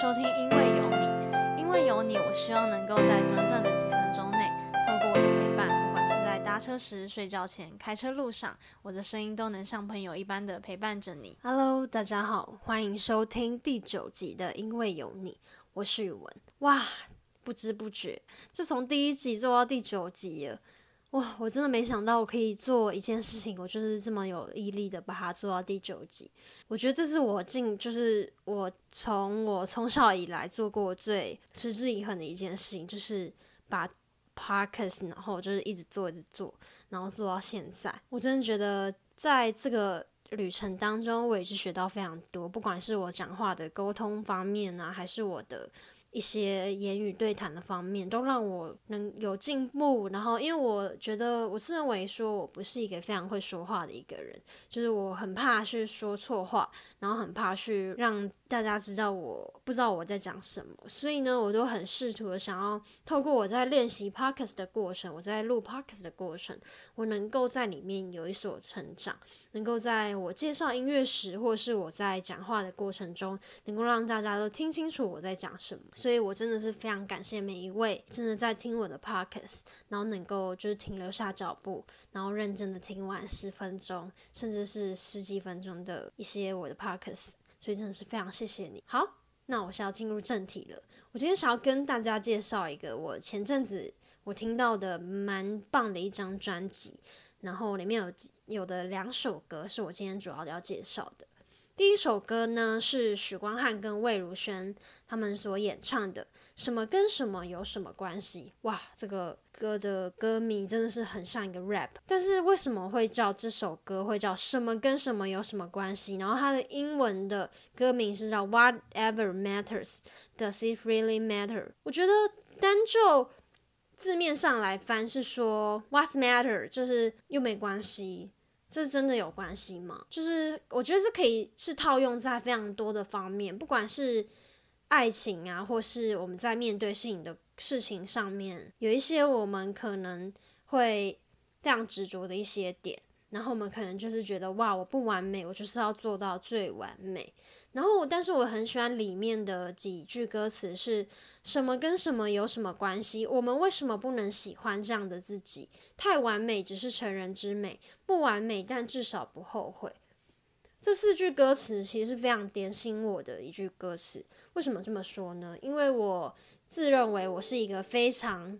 收听，因为有你，因为有你，我希望能够在短短的几分钟内，透过我的陪伴，不管是在搭车时、睡觉前、开车路上，我的声音都能像朋友一般的陪伴着你。Hello，大家好，欢迎收听第九集的《因为有你》，我是宇文。哇，不知不觉就从第一集做到第九集了。哇，我真的没想到我可以做一件事情，我就是这么有毅力的把它做到第九集。我觉得这是我进，就是我从我从小以来做过最持之以恒的一件事情，就是把 podcast，然后就是一直做，一直做，然后做到现在。我真的觉得在这个旅程当中，我也是学到非常多，不管是我讲话的沟通方面啊，还是我的。一些言语对谈的方面，都让我能有进步。然后，因为我觉得我自认为说我不是一个非常会说话的一个人，就是我很怕去说错话，然后很怕去让大家知道我不知道我在讲什么。所以呢，我都很试图的想要透过我在练习 podcast 的过程，我在录 podcast 的过程，我能够在里面有一所成长。能够在我介绍音乐时，或是我在讲话的过程中，能够让大家都听清楚我在讲什么。所以我真的是非常感谢每一位真的在听我的 podcast，然后能够就是停留下脚步，然后认真的听完十分钟，甚至是十几分钟的一些我的 podcast。所以真的是非常谢谢你。好，那我是要进入正题了。我今天想要跟大家介绍一个我前阵子我听到的蛮棒的一张专辑，然后里面有。有的两首歌是我今天主要要介绍的。第一首歌呢是许光汉跟魏如萱他们所演唱的《什么跟什么有什么关系》。哇，这个歌的歌名真的是很像一个 rap。但是为什么会叫这首歌会叫什么跟什么有什么关系？然后它的英文的歌名是叫 Whatever Matters，Does It Really Matter？我觉得单就字面上来翻是说 What's Matter？就是又没关系。这真的有关系吗？就是我觉得这可以是套用在非常多的方面，不管是爱情啊，或是我们在面对事情的事情上面，有一些我们可能会非常执着的一些点，然后我们可能就是觉得哇，我不完美，我就是要做到最完美。然后，但是我很喜欢里面的几句歌词，是什么跟什么有什么关系？我们为什么不能喜欢这样的自己？太完美只是成人之美，不完美但至少不后悔。这四句歌词其实是非常点醒我的一句歌词。为什么这么说呢？因为我自认为我是一个非常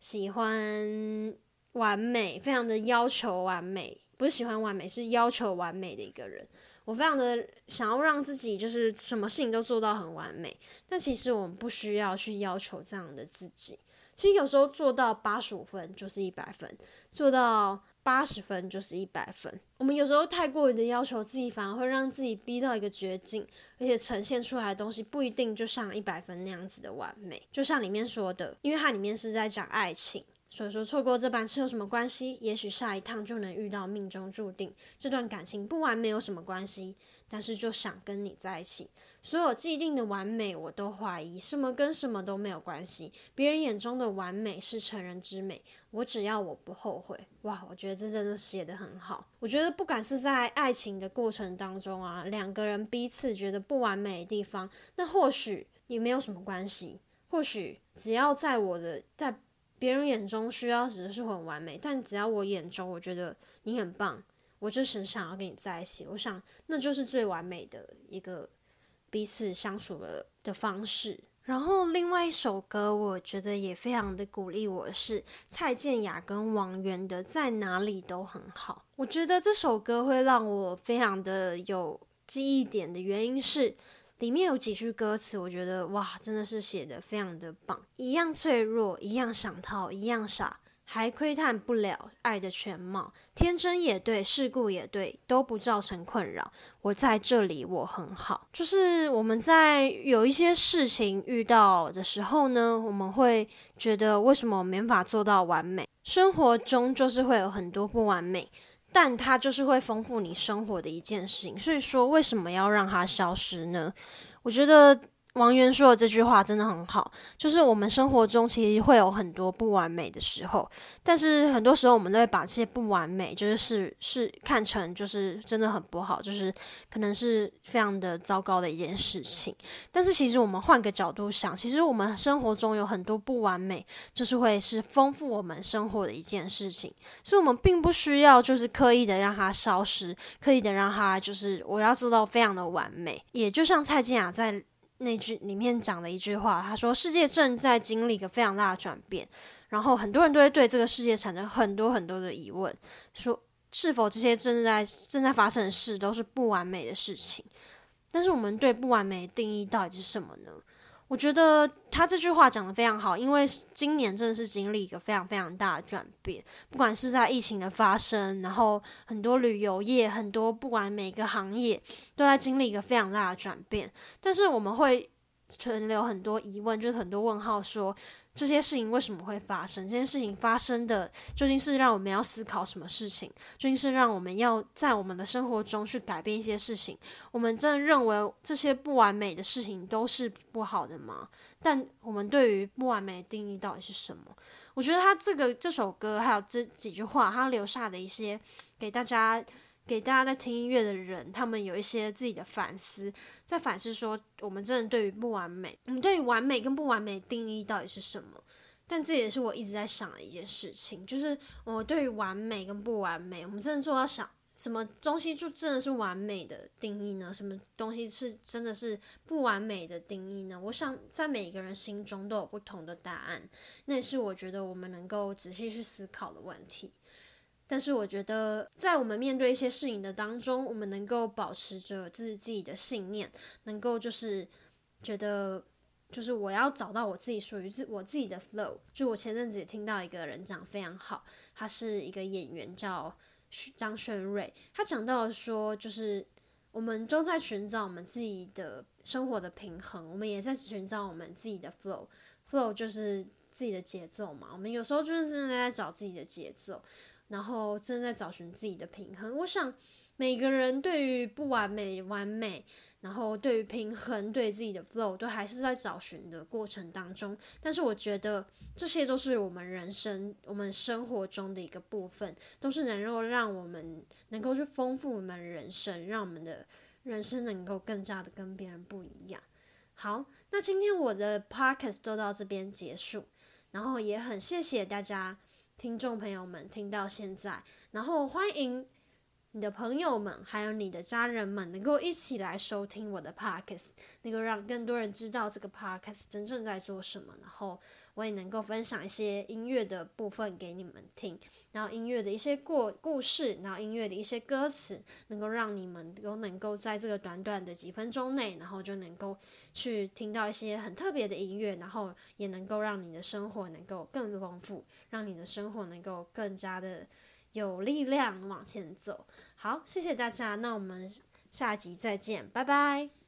喜欢完美、非常的要求完美，不是喜欢完美，是要求完美的一个人。我非常的想要让自己就是什么事情都做到很完美，但其实我们不需要去要求这样的自己。其实有时候做到八十五分就是一百分，做到八十分就是一百分。我们有时候太过于的要求自己，反而会让自己逼到一个绝境，而且呈现出来的东西不一定就像一百分那样子的完美。就像里面说的，因为它里面是在讲爱情。所以说，错过这班车有什么关系？也许下一趟就能遇到命中注定。这段感情不完美有什么关系？但是就想跟你在一起。所有既定的完美，我都怀疑，什么跟什么都没有关系。别人眼中的完美是成人之美，我只要我不后悔。哇，我觉得这真的写得很好。我觉得不管是在爱情的过程当中啊，两个人彼此觉得不完美的地方，那或许也没有什么关系。或许只要在我的在。别人眼中需要只是很完美，但只要我眼中，我觉得你很棒，我就是想要跟你在一起。我想那就是最完美的一个彼此相处的的方式。然后另外一首歌，我觉得也非常的鼓励我，是蔡健雅跟王源的《在哪里都很好》。我觉得这首歌会让我非常的有记忆点的原因是。里面有几句歌词，我觉得哇，真的是写的非常的棒。一样脆弱，一样想逃，一样傻，还窥探不了爱的全貌。天真也对，世故也对，都不造成困扰。我在这里，我很好。就是我们在有一些事情遇到的时候呢，我们会觉得为什么没法做到完美？生活中就是会有很多不完美。但它就是会丰富你生活的一件事情，所以说为什么要让它消失呢？我觉得王源说的这句话真的很好，就是我们生活中其实会有很多不完美的时候，但是很多时候我们都会把这些不完美，就是是是看成就是真的很不好，就是可能是非常的糟糕的一件事情。但是其实我们换个角度想，其实我们生活中有很多不完美，就是会是丰富我们生活的一件事情，所以我们并不需要就是刻意的让它消失，刻意的让它就是我要做到非常的完美。也就像蔡健雅在。那句里面讲的一句话，他说：“世界正在经历一个非常大的转变，然后很多人都会对这个世界产生很多很多的疑问，说是否这些正在正在发生的事都是不完美的事情？但是我们对不完美的定义到底是什么呢？”我觉得他这句话讲的非常好，因为今年真的是经历一个非常非常大的转变，不管是在疫情的发生，然后很多旅游业，很多不管每个行业都在经历一个非常大的转变，但是我们会。存留很多疑问，就是很多问号，说这些事情为什么会发生？这件事情发生的究竟是让我们要思考什么事情？究竟是让我们要在我们的生活中去改变一些事情？我们真的认为这些不完美的事情都是不好的吗？但我们对于不完美的定义到底是什么？我觉得他这个这首歌还有这几句话，他留下的一些给大家。给大家在听音乐的人，他们有一些自己的反思，在反思说，我们真的对于不完美，我们对于完美跟不完美的定义到底是什么？但这也是我一直在想的一件事情，就是我对于完美跟不完美，我们真的做到想什么东西就真的是完美的定义呢？什么东西是真的是不完美的定义呢？我想在每个人心中都有不同的答案，那也是我觉得我们能够仔细去思考的问题。但是我觉得，在我们面对一些事情的当中，我们能够保持着自己的信念，能够就是觉得，就是我要找到我自己属于自我自己的 flow。就我前阵子也听到一个人讲非常好，他是一个演员叫张轩瑞，他讲到说，就是我们都在寻找我们自己的生活的平衡，我们也在寻找我们自己的 flow，flow 就是自己的节奏嘛。我们有时候就是真的在找自己的节奏。然后正在找寻自己的平衡。我想每个人对于不完美、完美，然后对于平衡、对自己的 flow，都还是在找寻的过程当中。但是我觉得这些都是我们人生、我们生活中的一个部分，都是能够让我们能够去丰富我们人生，让我们的人生能够更加的跟别人不一样。好，那今天我的 podcast 就到这边结束，然后也很谢谢大家。听众朋友们，听到现在，然后欢迎你的朋友们，还有你的家人们，能够一起来收听我的 podcast，能够让更多人知道这个 podcast 真正在做什么，然后。我也能够分享一些音乐的部分给你们听，然后音乐的一些过故事，然后音乐的一些歌词，能够让你们都能够在这个短短的几分钟内，然后就能够去听到一些很特别的音乐，然后也能够让你的生活能够更丰富，让你的生活能够更加的有力量往前走。好，谢谢大家，那我们下集再见，拜拜。